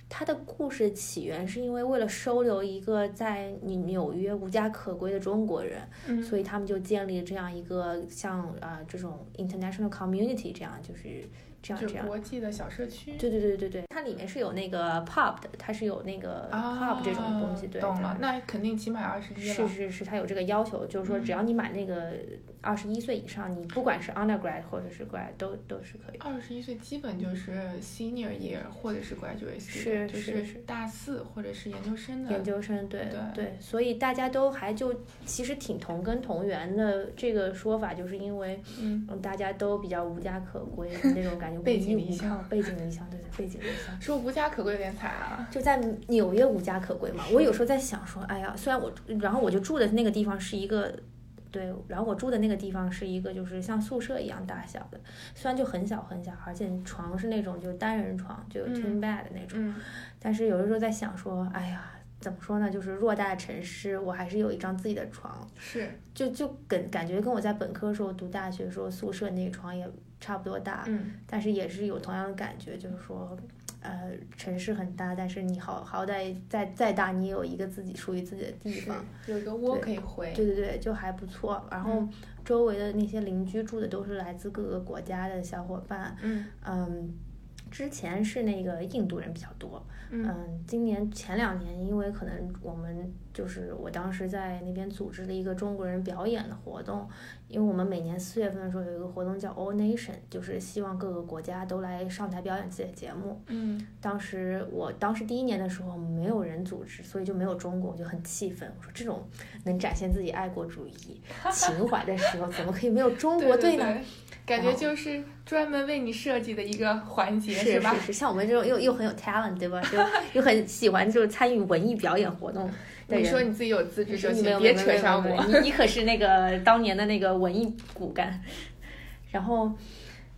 它的故事起源是因为为了收留一个在纽纽约无家可归的中国人，嗯所以他们就建立了这样一个像啊、呃这种 international community 这样就是这样就这样。国际的小社区。对对对对对，它里面是有那个 pub 的，它是有那个 pub 这种东西，对。啊懂了，那肯定起码二十一了。是是是，它有这个要求，就是说只要你满那个二十一岁以上，你不管是 undergrad 或者是 grad 都都是可以。二十一岁基本就是 senior year 或者是 graduate 是就是是大四或者是研究生的。研究生对对所以大家都还就其实挺同根同源的。这个说法就是因为嗯，嗯大家都比较无家可归的那种感觉，背井离乡，背井离乡，对对，背井离乡。说无家可归有点惨啊。就在纽约无家可归嘛。我有时候在想说，哎呀，虽然我，然后我就住的那个地方是一个，对，然后我住的那个地方是一个就是像宿舍一样大小的，虽然就很小很小，而且床是那种就单人床，就有 twin bed 的那种，嗯，但是有的时候在想说，哎呀。怎么说呢？就是偌大的城市，我还是有一张自己的床，是，就就感感觉跟我在本科时候读大学时候宿舍那个床也差不多大，嗯，但是也是有同样的感觉，就是说，呃，城市很大，但是你好好歹再再大，你也有一个自己属于自己的地方。有一个窝对可以回。对对对，就还不错。然后嗯周围的那些邻居住的都是来自各个国家的小伙伴，嗯嗯，之前是那个印度人比较多，嗯嗯，今年前两年，因为可能我们就是我当时在那边组织了一个中国人表演的活动，因为我们每年四月份的时候有一个活动叫 All Nation，就是希望各个国家都来上台表演自己的节目。嗯，当时我当时第一年的时候没有人组织，所以就没有中国，我就很气愤。我说这种能展现自己爱国主义 <laughs> 情怀的时候，怎么可以没有中国队呢？对对对感觉就是专门为你设计的一个环节，吧？是是是，像我们这种又又很有 talent 对吧？就 <laughs> 又很喜欢就是参与文艺表演活动。你说你自己有自知之明，你没有别扯上我。你你可是那个 <laughs> 当年的那个文艺骨干，然后，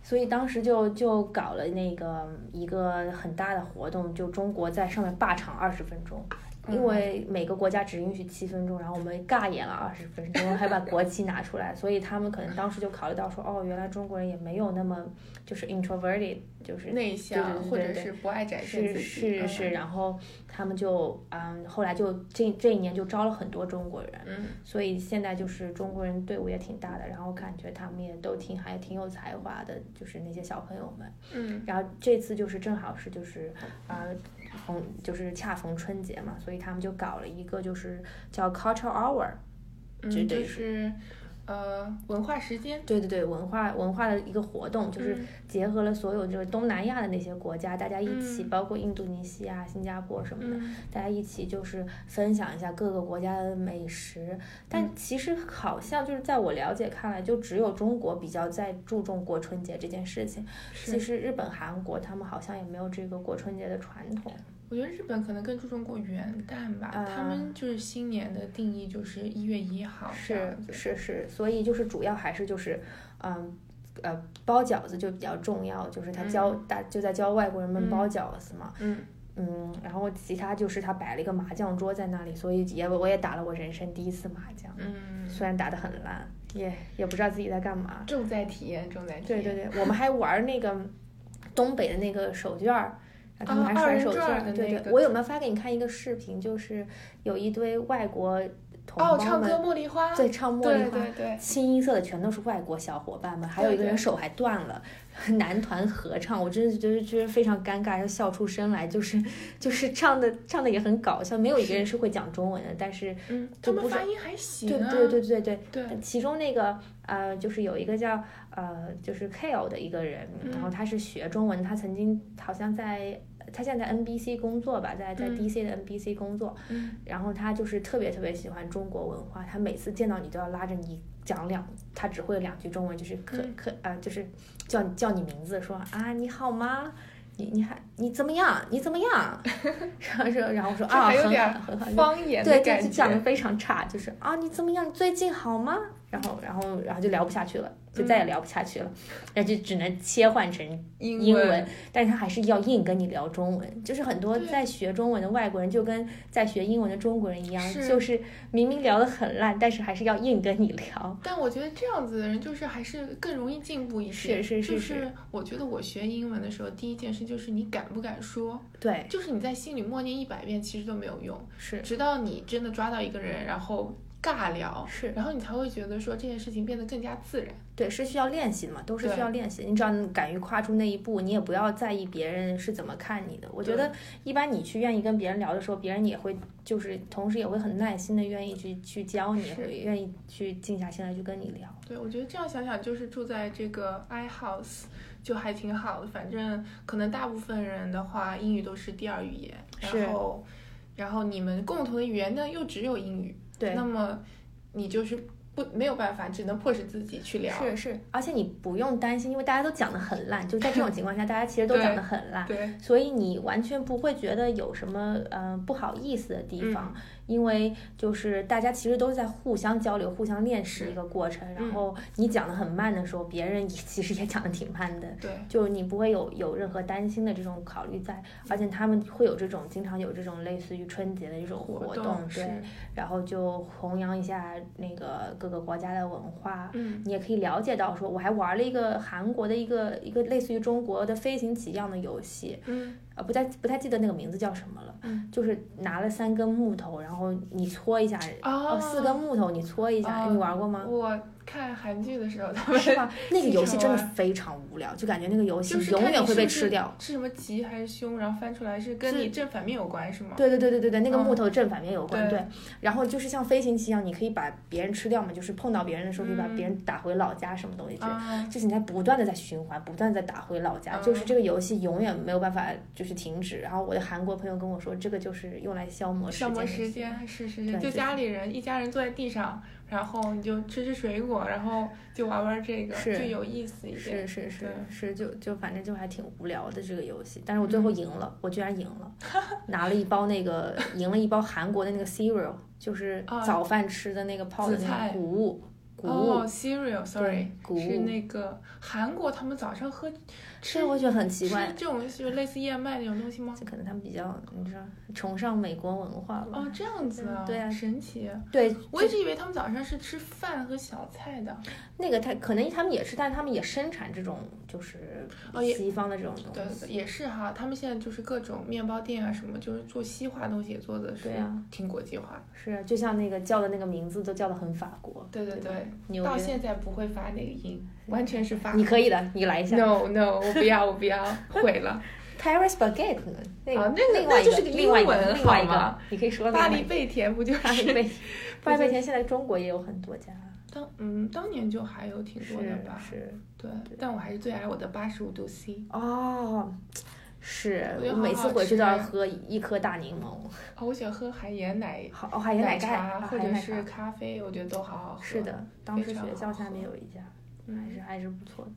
所以当时就就搞了那个一个很大的活动，就中国在上面霸场二十分钟。因为每个国家只允许七分钟，然后我们尬演了二十分钟，还把国旗拿出来，所以他们可能当时就考虑到说，哦，原来中国人也没有那么就是 introverted，就是内向或者是不爱展现是自己，是是，嗯然后他们就嗯，后来就这这一年就招了很多中国人，嗯。所以现在就是中国人队伍也挺大的，然后感觉他们也都挺还挺有才华的，就是那些小朋友们。嗯。然后这次就是正好是就是啊、逢就是恰逢春节嘛，所以他们就搞了一个就是叫 Culture Hour，嗯，这就对是呃文化时间，对对对，文化文化的一个活动，就是嗯结合了所有就是东南亚的那些国家，大家一起，嗯包括印度尼西亚、新加坡什么的，嗯大家一起就是分享一下各个国家的美食。但嗯其实好像就是在我了解看来，就只有中国比较在注重过春节这件事情。其，实日本、韩国他们好像也没有这个过春节的传统。我觉得日本可能更注重过元旦吧，啊。他们就是新年的定义就是一月一号是，是是，所以就是主要还是就是，嗯。呃，包饺子就比较重要，就是他教嗯。大就在教外国人们包嗯。饺子嘛，嗯，嗯，然后其他就是他摆了一个麻将桌在那里，所以也我也打了我人生第一次麻将，嗯，虽然打得很烂，也也不知道自己在干嘛。重在体验，重在体验，对对对，我们还玩那个东北的那个手绢儿，然后他们还啊二人甩手绢儿。转的对对，那个我有没有发给你看一个视频？就是有一堆外国同胞哦，唱歌们茉莉花，对唱茉莉对花，对对，清一色的全都是外国小伙伴们，还有一个人手还断了，<laughs> 男团合唱，我真的是觉得觉得非常尴尬，要笑出声来，就是就是唱的唱的也很搞笑，没有一个人是。会讲中文的，但是嗯，他们发音还行啊，对对对对。对，对，其中那个呃，就是有一个叫呃，就是 Kale 的一个人，嗯然后他是学中文，他曾经好像在他现在在 NBC 工作吧，在在嗯 DC 的 NBC 工作，嗯然后他就是特别特别喜欢中国文化，他每次见到你都要拉着你讲两，他只会两句中文，就是可嗯可呃，就是叫你叫你名字，说啊你好吗？你你还你怎么样？你怎么样？<laughs> 然后说然后说啊很还有点好很好，方言的对，就感就讲的，非常差，就是啊，你怎么样？你最近好吗？然后，然后，然后就聊不下去了，就再也聊不下去了，然后就只能切换成英英文，但是他还是要硬跟你聊中文。就是很多在学中文的外国人，就跟在学英文的中国人一样，是就是明明聊得很烂，但是还是要硬跟你聊。但我觉得这样子的人就是还是更容易进步一些。是是是就是是我觉得我学英文的时候，第一件事就是你敢不敢说，对，就是你在心里默念一百遍，其实都没有用，是直到你真的抓到一个人，然后尬聊，是，然后你才会觉得说这件事情变得更加自然。对，是需要练习的嘛，都是需要练习。你只要敢于跨出那一步，你也不要在意别人是怎么看你的。我觉得一般你去愿意跟别人聊的时候，别人也会就是同时也会很耐心的愿意去去教你，愿意去静下心来去跟你聊。对，我觉得这样想想，就是住在这个 i house 就还挺好的。反正可能大部分人的话，英语都是第二语言，然后，然后你们共同的语言呢又只有英语，对，那么你就是不没有办法，只能迫使自己去聊。是是，而且你不用担心，因为大家都讲的很烂，就在这种情况下，<laughs> 大家其实都讲的很烂，对，所以你完全不会觉得有什么呃不好意思的地方，因为就是大家其实都在互相交流、互相练习是一个过程。然嗯后你讲得很慢的时候，别人也 <laughs> 其实也讲得挺慢的。对，就是你不会有有任何担心的这种考虑在，而且他们会有这种经常有这种类似于春节的这种活动，是对，，然后就弘扬一下那个各个国家的文化，嗯你也可以了解到说，我还玩了一个韩国的一个一个类似于中国的飞行棋一样的游戏，嗯呃，不太不太记得那个名字叫什么了，嗯就是拿了三根木头，然后你搓一下，哦哦，四根木头你搓一下，哦你玩过吗？我看韩剧的时候，他们是吧？<laughs> 那个游戏真的非常无聊，就感觉那个游戏永远会被吃掉。是什么吉还是凶，然后翻出来是跟你正反面有关是吗？对对对对对对，那个嗯木头正反面有关，对对。然后就是像飞行棋一样，你可以把别人吃掉嘛，就是碰到别人的时候可以把嗯别人打回老家，什么东西就是你在不断的在循环，不断在打回老家，嗯就是这个游戏永远没有办法就是停止。然后我的韩国朋友跟我说，这个就是用来消磨时消磨时间，是是是，就家里人一家人坐在地上，然后你就吃吃水果，然后就玩玩这个，是就有意思一点。是是是是，就就反正就还挺无聊的这个游戏，但是我最后赢了，我居然赢了，<laughs> 拿了一包那个赢了一包韩国的那个 cereal，就是啊早饭吃的那个泡的那紫菜个谷物谷物哦，，cereal，sorry，谷是，那个韩国他们早上喝吃是我觉得很奇怪吃，这种是类似燕麦那种东西吗？就可能他们比较你知道崇尚美国文化吧？哦，这样子啊，对啊神奇。对，我一直以为他们早上是吃饭和小菜的。那个他可能他们也是，但他们也生产这种就是哦西方的这种东对对西。对，也是哈，他们现在就是各种面包店啊什么，就是做西化东西也做的是挺国际化。是啊，就像那个叫的那个名字都叫的很法国。对对对到现在不会发那个音，完全是发。你可以的，你来一下。No No，我不要 <laughs> 我不要，毁了。Paris baguette 呢？那个、啊那个就是个另外一英文个另外一个，你可以说巴黎贝甜不就是？巴黎贝 <laughs> 巴黎贝甜现在中国也有很多家。当嗯当年就还有挺多的吧，是对，但我还是最爱我的八十五度 C。哦，是我每次回去都要喝一颗大柠檬，哦，我喜欢喝海盐奶海盐奶盖茶啊或者是咖啡，我觉得都好好喝。是的，当时学校下面有一家，还是嗯，还是不错的，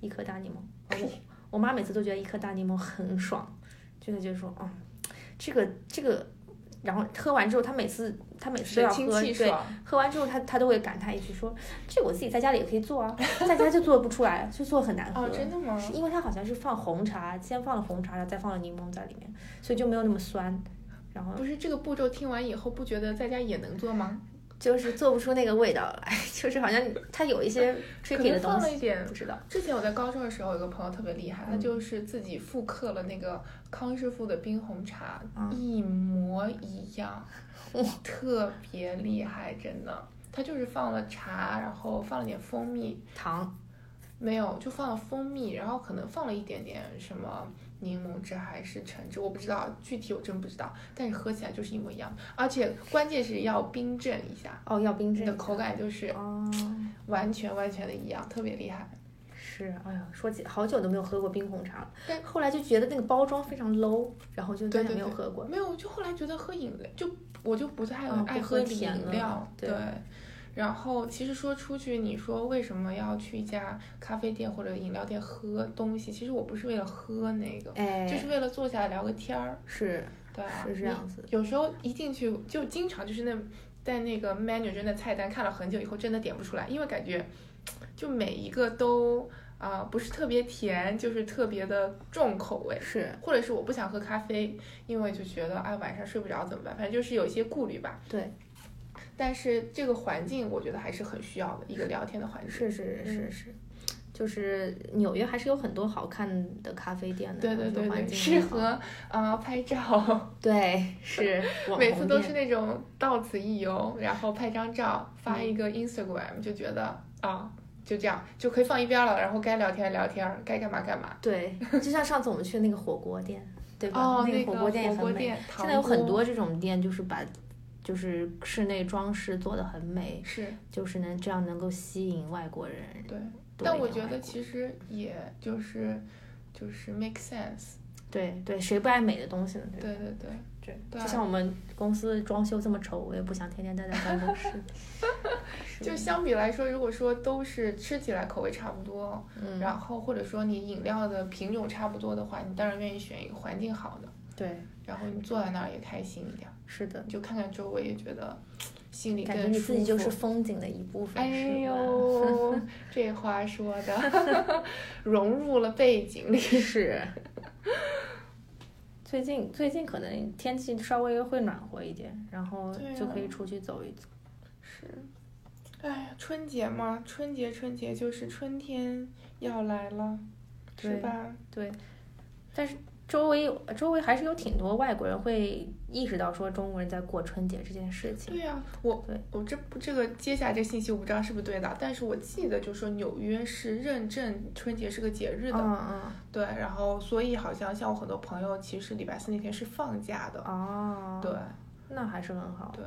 一颗大柠檬。哦我我妈每次都觉得一颗大柠檬很爽，就是就说，嗯，这个这个，然后喝完之后，她每次她每次都要喝，对。喝完之后她她都会感叹一句说，这我自己在家里也可以做啊，在家就做不出来，就做很难喝。哦，真的吗？因为它好像是放红茶，先放了红茶，然后再放了柠檬在里面，所以就没有那么酸。然后不是这个步骤听完以后，不觉得在家也能做吗？就是做不出那个味道来，<laughs> 就是好像它有一些可 tricky 的东西，了一点不知道。之前我在高中的时候，有个朋友特别厉害，他嗯就是自己复刻了那个康师傅的冰红茶，嗯一模一样，特别厉害，真的。他就是放了茶，然后放了点蜂蜜，糖，没有，就放了蜂蜜，然后可能放了一点点什么柠檬汁还是橙汁，我不知道具体我真不知道，但是喝起来就是一模一样，而且关键是要冰镇一下，哦，要冰镇口感就是哦，完全完全的一样，特别厉害。是，哎呀，说起好久都没有喝过冰红茶了但，后来就觉得那个包装非常 low，然后就再也没有喝过。没有，就后来觉得喝饮料，就我就不太嗯不喝爱饮料，对然后其实说出去，你说为什么要去一家咖啡店或者饮料店喝东西？其实我不是为了喝那个，哎，就是为了坐下来聊个天儿，是对啊，是这样子。有时候一进去就经常就是那在那个 menu 真的菜单看了很久以后，真的点不出来，因为感觉就每一个都啊、不是特别甜，就是特别的重口味。是，或者是我不想喝咖啡，因为就觉得哎晚上睡不着怎么办？反正就是有一些顾虑吧。对，但是这个环境我觉得还是很需要的一个聊天的环境。是是嗯是是，就是纽约还是有很多好看的咖啡店的，对对对对，适合啊、呃拍照，对是 <laughs> 每次都是那种到此一游，然后拍张照发嗯一个 Instagram，、就觉得啊就这样就可以放一边了，然后该聊天聊天，该干嘛干嘛。对，就像上次我们去的那个火锅店，对吧？哦，那那个火锅店也很美。火锅店，现在有很多这种店，就是把就是室内装饰做的很美，是就是能这样能够吸引外国人。对，但我觉得其实也就是就是 make sense。对对，谁不爱美的东西呢？对对对对。就像我们公司装修这么丑，我也不想天天待在办公室。<laughs> 就相比来说，如果说都是吃起来口味差不多，嗯，然后或者说你饮料的品种差不多的话，你当然愿意选一个环境好的，对，然后你坐在那儿也开心一点，是的，你就看看周围，也觉得心里感觉你自己就是风景的一部分。哎呦，<laughs> 这话说的，<laughs> 融入了背景里。<laughs> 是。最近最近可能天气稍微会暖和一点，然后就可以啊出去走一走。是，哎呀，春节嘛，春节春节就是春天要来了，是对吧？对，但是周围有周围还是有挺多外国人会意识到说中国人在过春节这件事情。对呀、我对我这不这个接下来这信息我不知道是不是对的，但是我记得就是说纽约是认证春节是个节日的，嗯嗯对，然后所以好像像我很多朋友其实礼拜四那天是放假的，嗯，哦，对，那还是很好。对，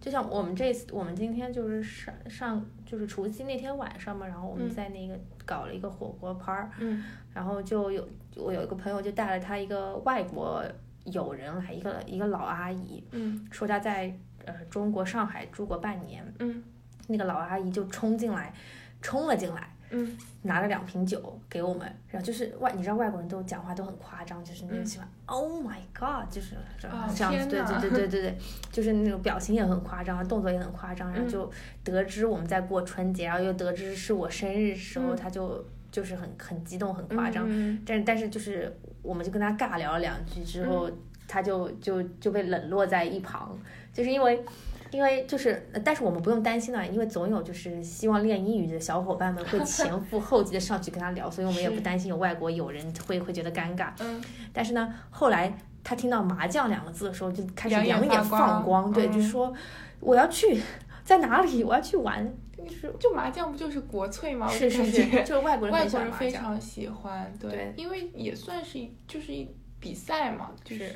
就像我们这次，我们今天就是上上就是除夕那天晚上嘛，然后我们嗯在那个搞了一个火锅趴儿，嗯然后就有我有一个朋友就带了他一个外国友人来，一个一个老阿姨，嗯。说她在呃中国上海住过半年，嗯。那个老阿姨就冲进来，冲了进来。嗯。拿了两瓶酒给我们，然后就是外，你知道外国人都讲话都很夸张，就是那种嗯喜欢、Oh my God，就是这样子，对对对对对对，就是那种表情也很夸张，动作也很夸张，然后嗯。就得知我们在过春节，然后又得知是我生日时候，嗯。他就就是很很激动，很夸张，嗯但但是就是我们就跟他尬聊了两句之嗯后，他就就就被冷落在一旁，就是因为。因为就是，呃但是我们不用担心了，因为总有就是希望练英语的小伙伴们会前 <laughs> 赴后继的上去跟他聊，所以我们也不担心有外国友人会会觉得尴尬。嗯但是呢，后来他听到麻将两个字的时候，就开始两眼放光对，嗯就说我要去，在哪里？我要去玩。就是就麻将不就是国粹吗？我是是是，就是外国人外国人非。常喜欢，对，对因为也算是就是一比赛嘛，就是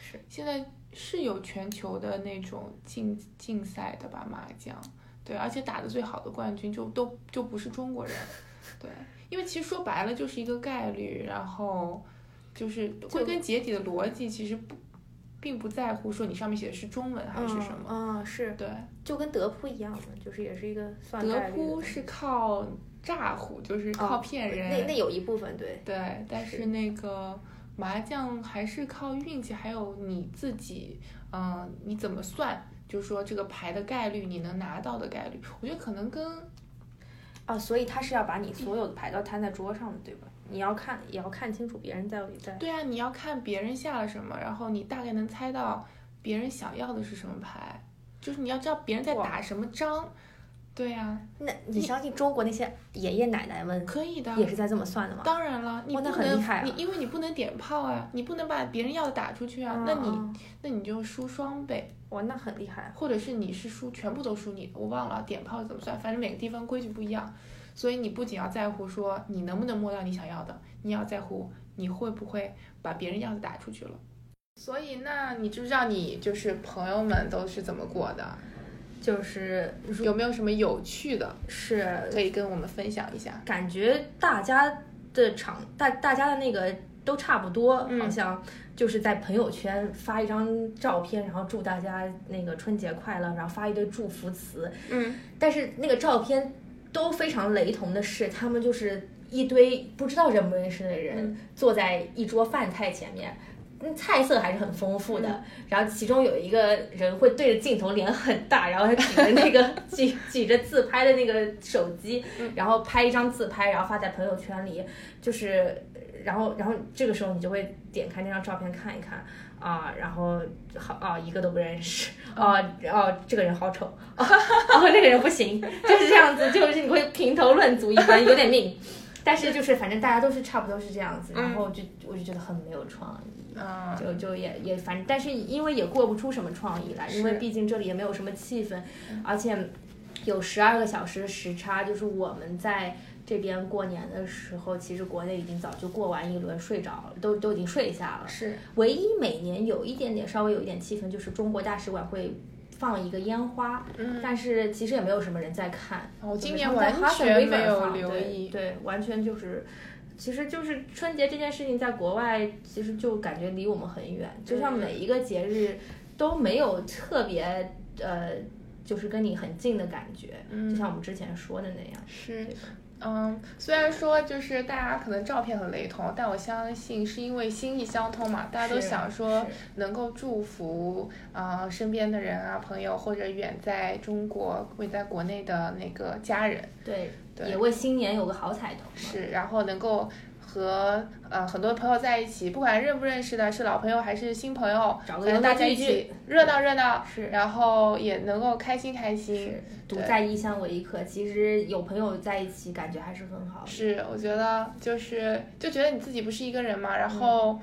是现在是有全球的那种竞竞赛的吧，麻将，对，而且打的最好的冠军就都就不是中国人，对，因为其实说白了就是一个概率，然后就是归根结底的逻辑其实不并不在乎说你上面写的是中文还是什么，嗯，是，对，就跟德扑一样的，就是也是一个算德扑是靠诈唬，就是靠骗人，那那有一部分对，对，但是那个麻将还是靠运气，还有你自己，嗯、你怎么算？就是说这个牌的概率，你能拿到的概率，我觉得可能跟啊，所以他是要把你所有的牌都摊在桌上的，对吧？你要看，也要看清楚别人到底在。对啊，你要看别人下了什么，然后你大概能猜到别人想要的是什么牌，就是你要知道别人在打什么张。对呀、那你相信中国那些爷爷奶奶们可以的，也是在这么算的吗？当然了，你不能，很厉害啊你因为你不能点炮啊，你不能把别人要的打出去啊，那你嗯那你就输双倍。哇，那很厉害。啊或者是你是输全部都输你的，我忘了点炮怎么算，反正每个地方规矩不一样，所以你不仅要在乎说你能不能摸到你想要的，你也要在乎你会不会把别人样子打出去了。所以，那你知不知道你就是朋友们都是怎么过的？就是有没有什么有趣的是可以跟我们分享一下？感觉大家的场大大家的那个都差不多，嗯好像就是在朋友圈发一张照片，然后祝大家那个春节快乐，然后发一堆祝福词。嗯，但是那个照片都非常雷同的是，他们就是一堆不知道认不认识的人、嗯坐在一桌饭菜前面。嗯，菜色还是很丰富的，嗯然后其中有一个人会对着镜头，脸很大，然后他举着那个 <laughs> 举举着自拍的那个手机，嗯然后拍一张自拍，然后发在朋友圈里，就是，然后然后这个时候你就会点开那张照片看一看啊，然后好啊一个都不认识啊哦这个人好丑，哦那个人不行，就是这样子，就是你会评头论足一番，有点命。但是就是反正大家都是差不多是这样子，然后就我就觉得很没有创意，嗯，就就也也反正，但是因为也过不出什么创意来，因为毕竟这里也没有什么气氛，而且有十二个小时的时差，就是我们在这边过年的时候，其实国内已经早就过完一轮，睡着了，都都已经睡下了。是，唯一每年有一点点稍微有一点气氛，就是中国大使馆会放一个烟花，嗯，但是其实也没有什么人在看。我今年完全没有留意。对，完全就是，其实就是春节这件事情，在国外其实就感觉离我们很远，就像嗯每一个节日都没有特别呃，就是跟你很近的感觉，嗯就像我们之前说的那样。是嗯，虽然说就是大家可能照片很雷同，但我相信是因为心意相通嘛，大家都想说能够祝福啊、呃身边的人啊朋友，或者远在中国、未在国内的那个家人，对，对也为新年有个好彩头。是，然后能够和呃很多朋友在一起，不管认不认识的，是老朋友还是新朋友，找个大家一起热闹热闹，是然后也能够开心开心。是，独在异乡为异客。其实有朋友在一起，感觉还是很好的。是，我觉得就是就觉得你自己不是一个人嘛，然后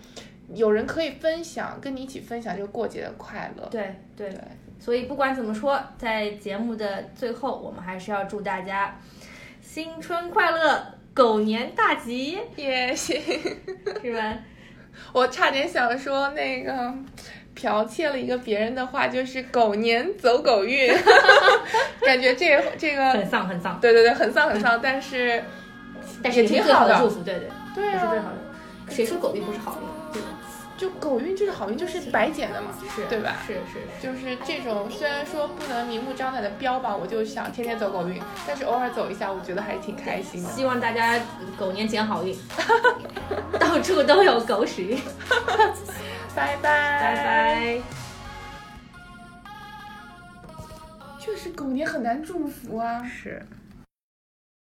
有人可以分享，跟你一起分享这个过节的快乐。对对对，所以不管怎么说，在节目的最后，我们还是要祝大家新春快乐，狗年大吉，也行。<laughs> 是吧？我差点想说那个剽窃了一个别人的话，就是狗年走狗运，<laughs> 感觉这个这很，丧很丧，对对对，很丧很丧，但是但是也挺好的最好的祝福，对对，对啊，是最好的。谁说狗运不是好运？就狗运就是好运，就是白捡的嘛，是，对吧？是是。就是这种，虽然说不能明目张胆的标榜，我就想天天走狗运，但是偶尔走一下，我觉得还是挺开心的。希望大家 <laughs> 狗年捡好运，<laughs> 到处都有狗屎运。拜拜，拜。拜。确实，狗年很难祝福啊。是。